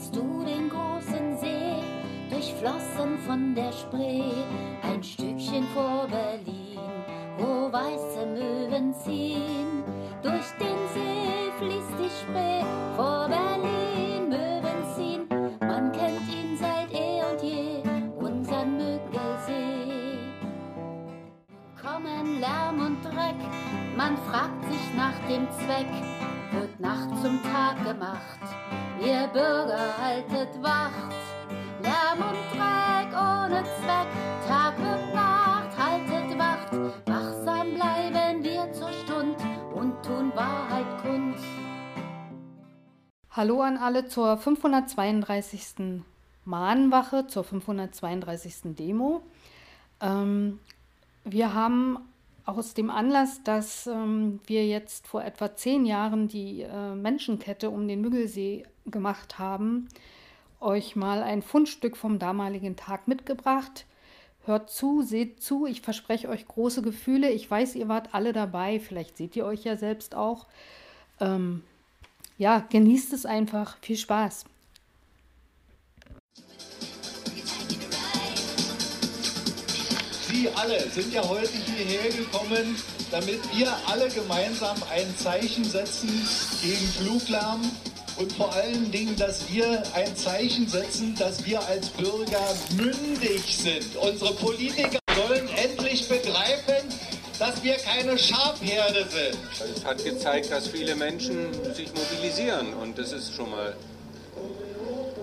siehst du den großen See, durchflossen von der Spree, ein Stückchen vor Berlin, wo weiße Möwen ziehen. Durch den See fließt die Spree, vor Berlin Möwen ziehen. Man kennt ihn seit eh und je, unseren Müggelsee. Kommen Lärm und Dreck, man fragt sich nach dem Zweck, wird Nacht zum Tag gemacht. Ihr Bürger haltet Wacht, Lärm und Dreck ohne Zweck, Tag und Nacht haltet Wacht, wachsam bleiben wir zur Stund und tun Wahrheit kund. Hallo an alle zur 532. Mahnwache, zur 532. Demo. Ähm, wir haben aus dem Anlass, dass ähm, wir jetzt vor etwa zehn Jahren die äh, Menschenkette um den Müggelsee gemacht haben, euch mal ein Fundstück vom damaligen Tag mitgebracht. Hört zu, seht zu, ich verspreche euch große Gefühle. Ich weiß, ihr wart alle dabei, vielleicht seht ihr euch ja selbst auch. Ähm, ja, genießt es einfach. Viel Spaß. Sie alle sind ja heute hierher gekommen, damit wir alle gemeinsam ein Zeichen setzen gegen Fluglärm und vor allen Dingen, dass wir ein Zeichen setzen, dass wir als Bürger mündig sind. Unsere Politiker sollen endlich begreifen, dass wir keine Schafherde sind. Es hat gezeigt, dass viele Menschen sich mobilisieren und das ist schon mal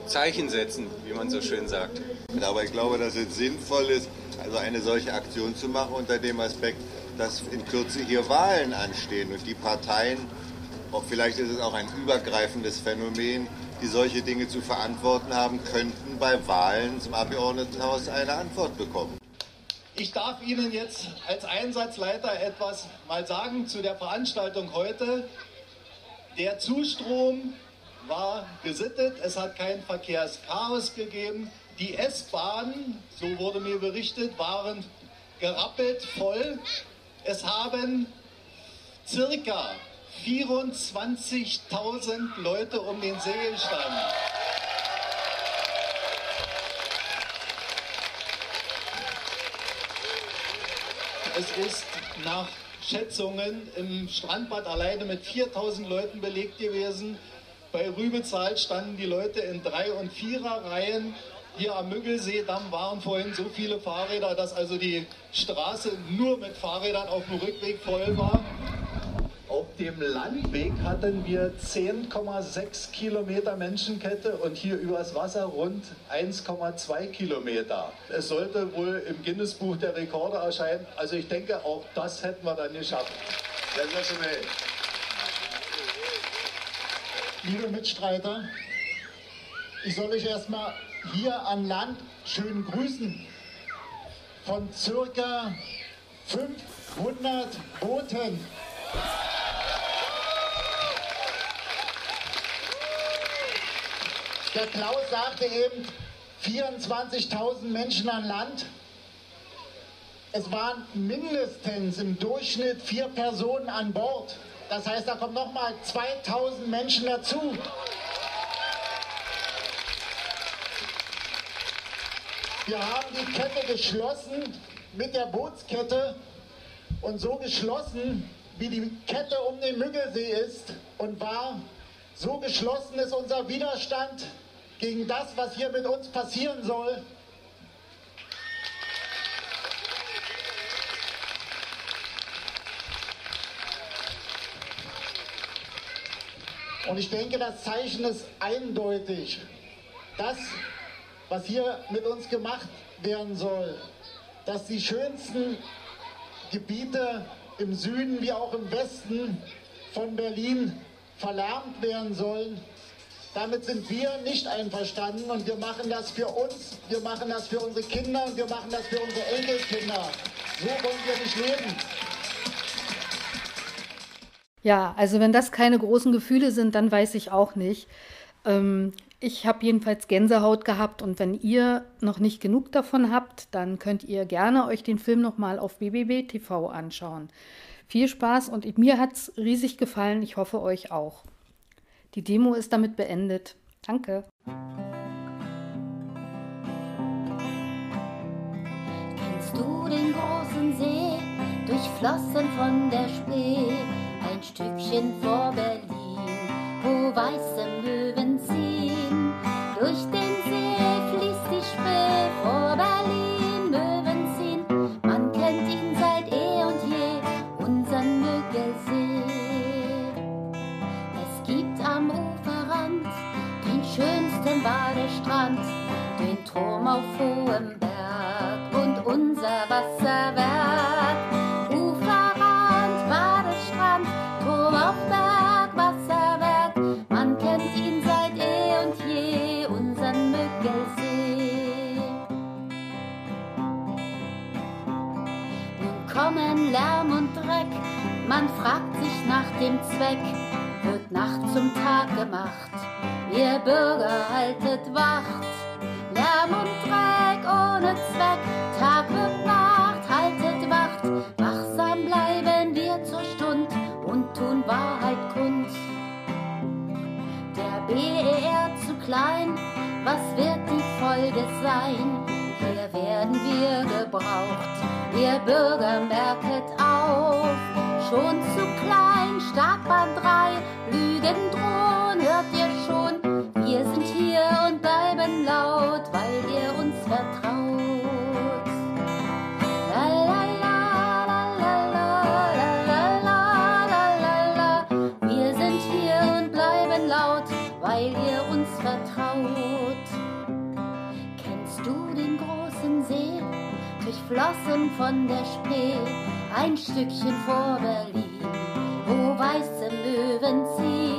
Zeichen setzen, wie man so schön sagt. Aber ich glaube, dass es sinnvoll ist, also eine solche Aktion zu machen unter dem Aspekt, dass in Kürze hier Wahlen anstehen und die Parteien, vielleicht ist es auch ein übergreifendes Phänomen, die solche Dinge zu verantworten haben, könnten bei Wahlen zum Abgeordnetenhaus eine Antwort bekommen. Ich darf Ihnen jetzt als Einsatzleiter etwas mal sagen zu der Veranstaltung heute. Der Zustrom war gesittet, es hat kein Verkehrschaos gegeben. Die S-Bahnen, so wurde mir berichtet, waren gerappelt voll. Es haben circa 24.000 Leute um den See gestanden. Es ist nach Schätzungen im Strandbad alleine mit 4000 Leuten belegt gewesen. Bei Rübezahl standen die Leute in Drei- und Vierer-Reihen. Hier am Müggelseedamm waren vorhin so viele Fahrräder, dass also die Straße nur mit Fahrrädern auf dem Rückweg voll war. Dem Landweg hatten wir 10,6 Kilometer Menschenkette und hier übers Wasser rund 1,2 Kilometer. Es sollte wohl im Guinness-Buch der Rekorde erscheinen. Also ich denke, auch das hätten wir dann geschafft. Sensationell. Liebe Mitstreiter, ich soll euch erstmal hier an Land schön grüßen. Von circa 500 Booten. Der Klaus sagte eben 24.000 Menschen an Land. Es waren mindestens im Durchschnitt vier Personen an Bord. Das heißt, da kommen nochmal 2000 Menschen dazu. Wir haben die Kette geschlossen mit der Bootskette und so geschlossen, wie die Kette um den Müggelsee ist und war, so geschlossen ist unser Widerstand gegen das, was hier mit uns passieren soll. Und ich denke, das Zeichen ist eindeutig. Das, was hier mit uns gemacht werden soll, dass die schönsten Gebiete im Süden wie auch im Westen von Berlin verlärmt werden sollen, damit sind wir nicht einverstanden und wir machen das für uns, wir machen das für unsere Kinder und wir machen das für unsere Enkelkinder. So wollen wir nicht leben. Ja, also wenn das keine großen Gefühle sind, dann weiß ich auch nicht. Ähm, ich habe jedenfalls Gänsehaut gehabt und wenn ihr noch nicht genug davon habt, dann könnt ihr gerne euch den Film nochmal auf BBB TV anschauen. Viel Spaß und mir hat es riesig gefallen, ich hoffe euch auch. Die Demo ist damit beendet. Danke. Kennst du den großen See, durchflossen von der Spree, ein Stückchen vor Berlin, wo weiße Möwen auf hohem Berg und unser Wasserwerk. Uferrand, Badestrand, Turm auf Berg, Wasserwerk. Man kennt ihn seit eh und je, unseren Müggelsee. Nun kommen Lärm und Dreck, man fragt sich nach dem Zweck, wird Nacht zum Tag gemacht, ihr Bürger haltet Wacht. Zweck, Tag haltet Wacht, wachsam bleiben wir zur Stund und tun Wahrheit kund. Der BER zu klein, was wird die Folge sein? Hier werden wir gebraucht, ihr Bürger merket auf. Schon zu klein, Startbahn 3, Lügen drohen, hört ihr schon? Wir sind hier und bleiben laut, laut, weil ihr uns vertraut. Kennst du den großen See, durchflossen von der Spree, ein Stückchen vor Berlin, wo weiße Möwen ziehen?